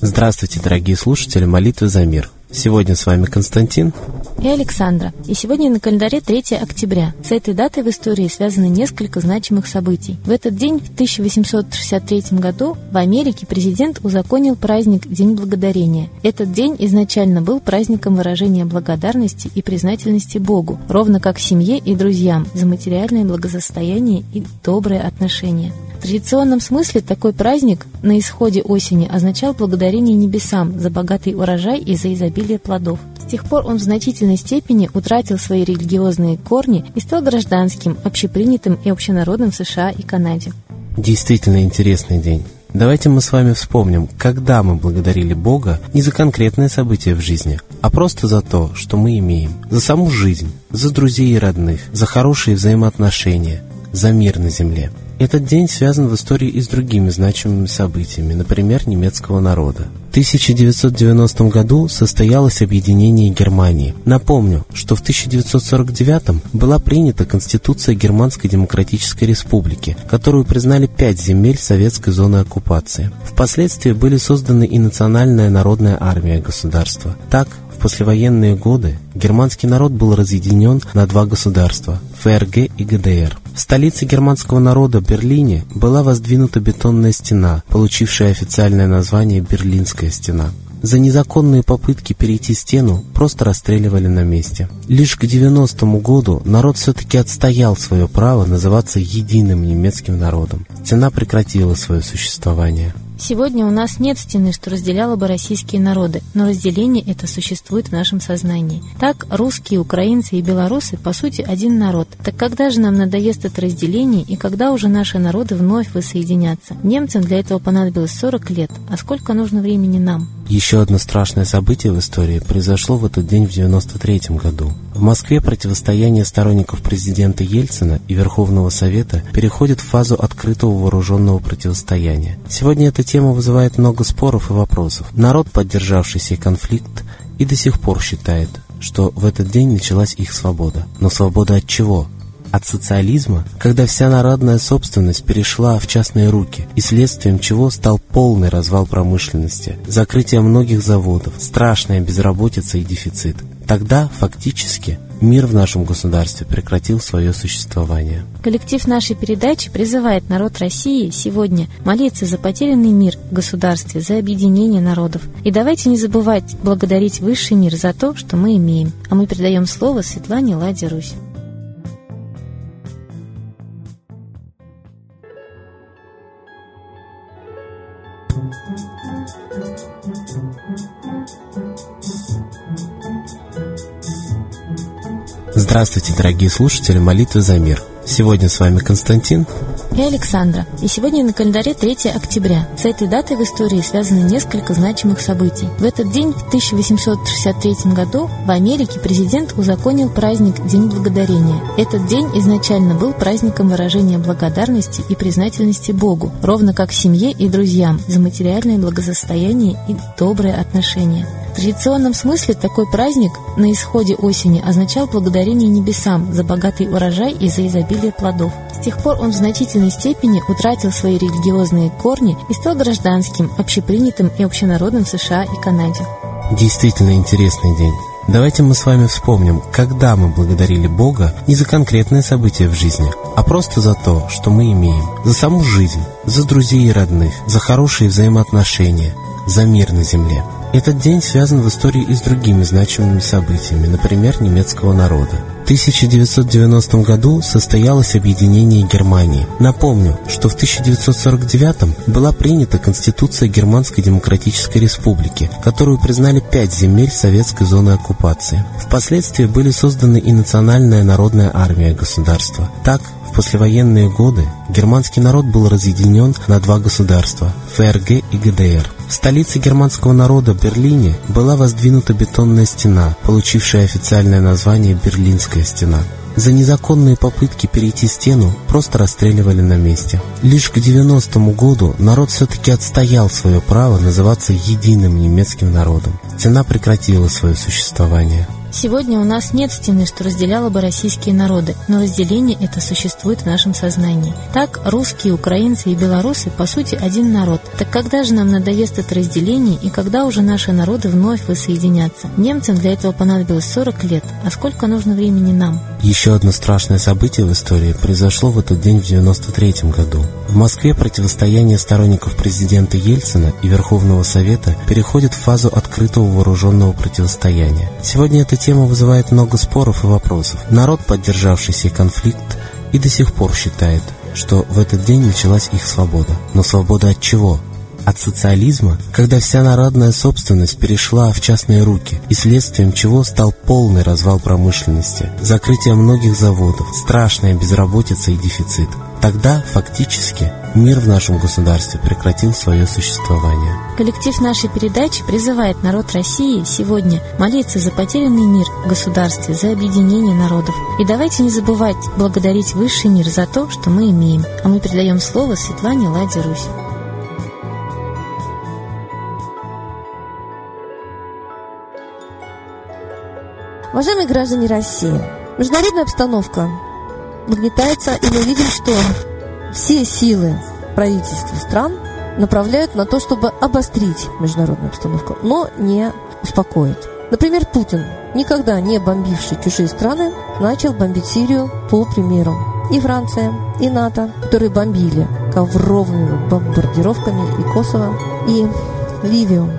Здравствуйте, дорогие слушатели «Молитвы за мир». Сегодня с вами Константин и Александра. И сегодня на календаре 3 октября. С этой датой в истории связаны несколько значимых событий. В этот день, в 1863 году, в Америке президент узаконил праздник День Благодарения. Этот день изначально был праздником выражения благодарности и признательности Богу, ровно как семье и друзьям за материальное благосостояние и добрые отношения. Традиционном смысле такой праздник на исходе осени означал благодарение небесам за богатый урожай и за изобилие плодов. С тех пор он в значительной степени утратил свои религиозные корни и стал гражданским, общепринятым и общенародным в США и Канаде. Действительно интересный день. Давайте мы с вами вспомним, когда мы благодарили Бога не за конкретное событие в жизни, а просто за то, что мы имеем, за саму жизнь, за друзей и родных, за хорошие взаимоотношения, за мир на земле. Этот день связан в истории и с другими значимыми событиями, например, немецкого народа. В 1990 году состоялось объединение Германии. Напомню, что в 1949 была принята Конституция Германской Демократической Республики, которую признали пять земель советской зоны оккупации. Впоследствии были созданы и Национальная народная армия государства. Так, послевоенные годы германский народ был разъединен на два государства – ФРГ и ГДР. В столице германского народа Берлине была воздвинута бетонная стена, получившая официальное название «Берлинская стена». За незаконные попытки перейти стену просто расстреливали на месте. Лишь к 90-му году народ все-таки отстоял свое право называться единым немецким народом. Стена прекратила свое существование. Сегодня у нас нет стены, что разделяла бы российские народы, но разделение это существует в нашем сознании. Так, русские, украинцы и белорусы, по сути, один народ. Так когда же нам надоест это разделение, и когда уже наши народы вновь воссоединятся? Немцам для этого понадобилось 40 лет, а сколько нужно времени нам? Еще одно страшное событие в истории произошло в этот день в 93 году. В Москве противостояние сторонников президента Ельцина и Верховного Совета переходит в фазу открытого вооруженного противостояния. Сегодня эта тема вызывает много споров и вопросов. Народ, поддержавший сей конфликт, и до сих пор считает, что в этот день началась их свобода. Но свобода от чего? От социализма, когда вся народная собственность перешла в частные руки, и следствием чего стал полный развал промышленности, закрытие многих заводов, страшная безработица и дефицит. Тогда, фактически, мир в нашем государстве прекратил свое существование. Коллектив нашей передачи призывает народ России сегодня молиться за потерянный мир в государстве, за объединение народов. И давайте не забывать благодарить высший мир за то, что мы имеем. А мы передаем слово Светлане Ладе Русь. Здравствуйте, дорогие слушатели «Молитвы за мир». Сегодня с вами Константин и Александра. И сегодня на календаре 3 октября. С этой датой в истории связаны несколько значимых событий. В этот день, в 1863 году, в Америке президент узаконил праздник День Благодарения. Этот день изначально был праздником выражения благодарности и признательности Богу, ровно как семье и друзьям за материальное благосостояние и добрые отношения. В традиционном смысле такой праздник на исходе осени означал благодарение небесам за богатый урожай и за изобилие плодов. С тех пор он в значительной степени утратил свои религиозные корни и стал гражданским, общепринятым и общенародным в США и Канаде. Действительно интересный день. Давайте мы с вами вспомним, когда мы благодарили Бога не за конкретное событие в жизни, а просто за то, что мы имеем, за саму жизнь, за друзей и родных, за хорошие взаимоотношения, за мир на земле. Этот день связан в истории и с другими значимыми событиями, например, немецкого народа. В 1990 году состоялось объединение Германии. Напомню, что в 1949 была принята Конституция Германской Демократической Республики, которую признали пять земель советской зоны оккупации. Впоследствии были созданы и Национальная народная армия государства. Так, послевоенные годы германский народ был разъединен на два государства – ФРГ и ГДР. В столице германского народа Берлине была воздвинута бетонная стена, получившая официальное название «Берлинская стена». За незаконные попытки перейти стену просто расстреливали на месте. Лишь к 90-му году народ все-таки отстоял свое право называться единым немецким народом. Стена прекратила свое существование. Сегодня у нас нет стены, что разделяла бы российские народы, но разделение это существует в нашем сознании. Так, русские, украинцы и белорусы по сути один народ. Так когда же нам надоест это разделение и когда уже наши народы вновь воссоединятся? Немцам для этого понадобилось 40 лет, а сколько нужно времени нам? Еще одно страшное событие в истории произошло в этот день в 93 году. В Москве противостояние сторонников президента Ельцина и Верховного Совета переходит в фазу открытого вооруженного противостояния. Сегодня эта тема вызывает много споров и вопросов. Народ, поддержавший сей конфликт, и до сих пор считает, что в этот день началась их свобода. Но свобода от чего? от социализма, когда вся народная собственность перешла в частные руки, и следствием чего стал полный развал промышленности, закрытие многих заводов, страшная безработица и дефицит. Тогда, фактически, мир в нашем государстве прекратил свое существование. Коллектив нашей передачи призывает народ России сегодня молиться за потерянный мир в государстве, за объединение народов. И давайте не забывать благодарить высший мир за то, что мы имеем. А мы передаем слово Светлане Ладе Русь. Уважаемые граждане России, международная обстановка нагнетается, и мы видим, что все силы правительства стран направляют на то, чтобы обострить международную обстановку, но не успокоить. Например, Путин, никогда не бомбивший чужие страны, начал бомбить Сирию по примеру. И Франция, и НАТО, которые бомбили ковровыми бомбардировками и Косово, и Ливию.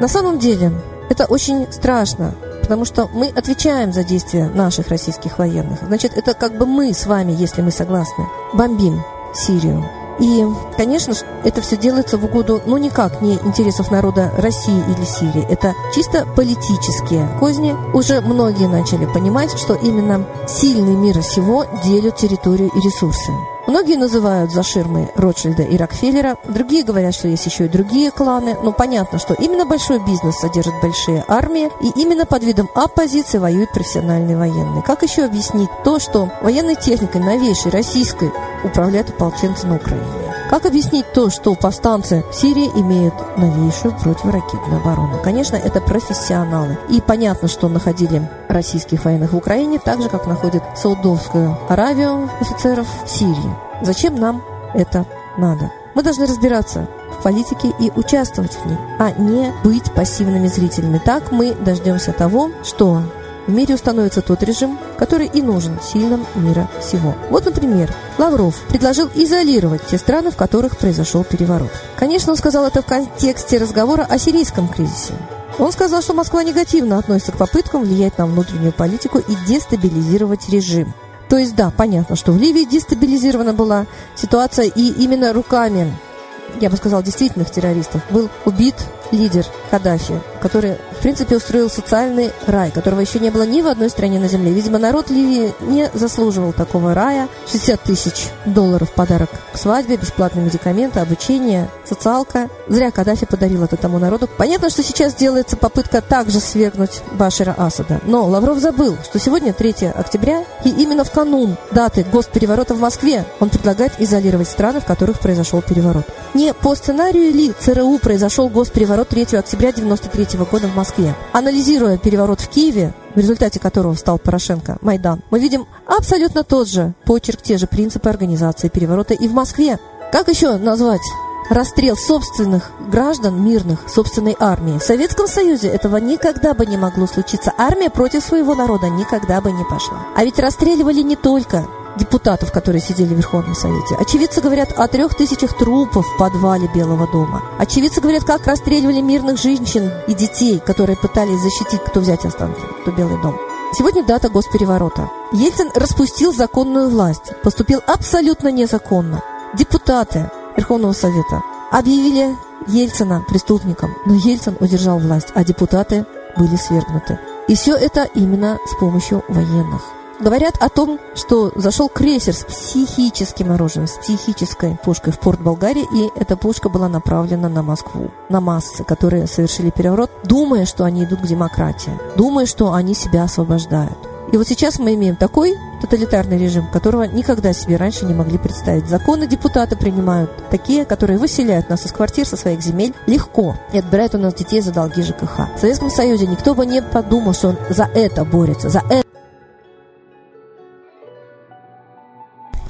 На самом деле, это очень страшно, потому что мы отвечаем за действия наших российских военных. Значит, это как бы мы с вами, если мы согласны, бомбим Сирию. И, конечно, это все делается в угоду, ну, никак не интересов народа России или Сирии. Это чисто политические козни. Уже многие начали понимать, что именно сильные мира сего делят территорию и ресурсы. Многие называют за ширмой Ротшильда и Рокфеллера, другие говорят, что есть еще и другие кланы, но понятно, что именно большой бизнес содержит большие армии, и именно под видом оппозиции воюют профессиональные военные. Как еще объяснить то, что военной техникой новейшей российской управляют ополченцы на Украине? Как объяснить то, что повстанцы в Сирии имеют новейшую противоракетную оборону? Конечно, это профессионалы. И понятно, что находили российских военных в Украине, так же, как находят Саудовскую Аравию офицеров в Сирии. Зачем нам это надо? Мы должны разбираться в политике и участвовать в ней, а не быть пассивными зрителями. Так мы дождемся того, что в мире установится тот режим, который и нужен сильным мира всего. Вот, например, Лавров предложил изолировать те страны, в которых произошел переворот. Конечно, он сказал это в контексте разговора о сирийском кризисе. Он сказал, что Москва негативно относится к попыткам влиять на внутреннюю политику и дестабилизировать режим. То есть, да, понятно, что в Ливии дестабилизирована была ситуация, и именно руками, я бы сказал, действительных террористов был убит лидер Каддафи, который, в принципе, устроил социальный рай, которого еще не было ни в одной стране на земле. Видимо, народ Ливии не заслуживал такого рая. 60 тысяч долларов подарок к свадьбе, бесплатные медикаменты, обучение, социалка. Зря Каддафи подарил это тому народу. Понятно, что сейчас делается попытка также свергнуть Башира Асада. Но Лавров забыл, что сегодня 3 октября, и именно в канун даты госпереворота в Москве он предлагает изолировать страны, в которых произошел переворот. Не по сценарию ли ЦРУ произошел госпереворот переворот 3 октября 1993 года в Москве. Анализируя переворот в Киеве, в результате которого стал Порошенко, Майдан, мы видим абсолютно тот же почерк, те же принципы организации переворота и в Москве. Как еще назвать расстрел собственных граждан мирных, собственной армии. В Советском Союзе этого никогда бы не могло случиться. Армия против своего народа никогда бы не пошла. А ведь расстреливали не только депутатов, которые сидели в Верховном Совете. Очевидцы говорят о трех тысячах трупов в подвале Белого дома. Очевидцы говорят, как расстреливали мирных женщин и детей, которые пытались защитить, кто взять останки, кто Белый дом. Сегодня дата госпереворота. Ельцин распустил законную власть, поступил абсолютно незаконно. Депутаты Верховного Совета объявили Ельцина преступником, но Ельцин удержал власть, а депутаты были свергнуты. И все это именно с помощью военных. Говорят о том, что зашел крейсер с психическим оружием, с психической пушкой в порт Болгарии, и эта пушка была направлена на Москву, на массы, которые совершили переворот, думая, что они идут к демократии, думая, что они себя освобождают. И вот сейчас мы имеем такой тоталитарный режим, которого никогда себе раньше не могли представить. Законы депутаты принимают такие, которые выселяют нас из квартир, со своих земель легко и отбирают у нас детей за долги ЖКХ. В Советском Союзе никто бы не подумал, что он за это борется, за это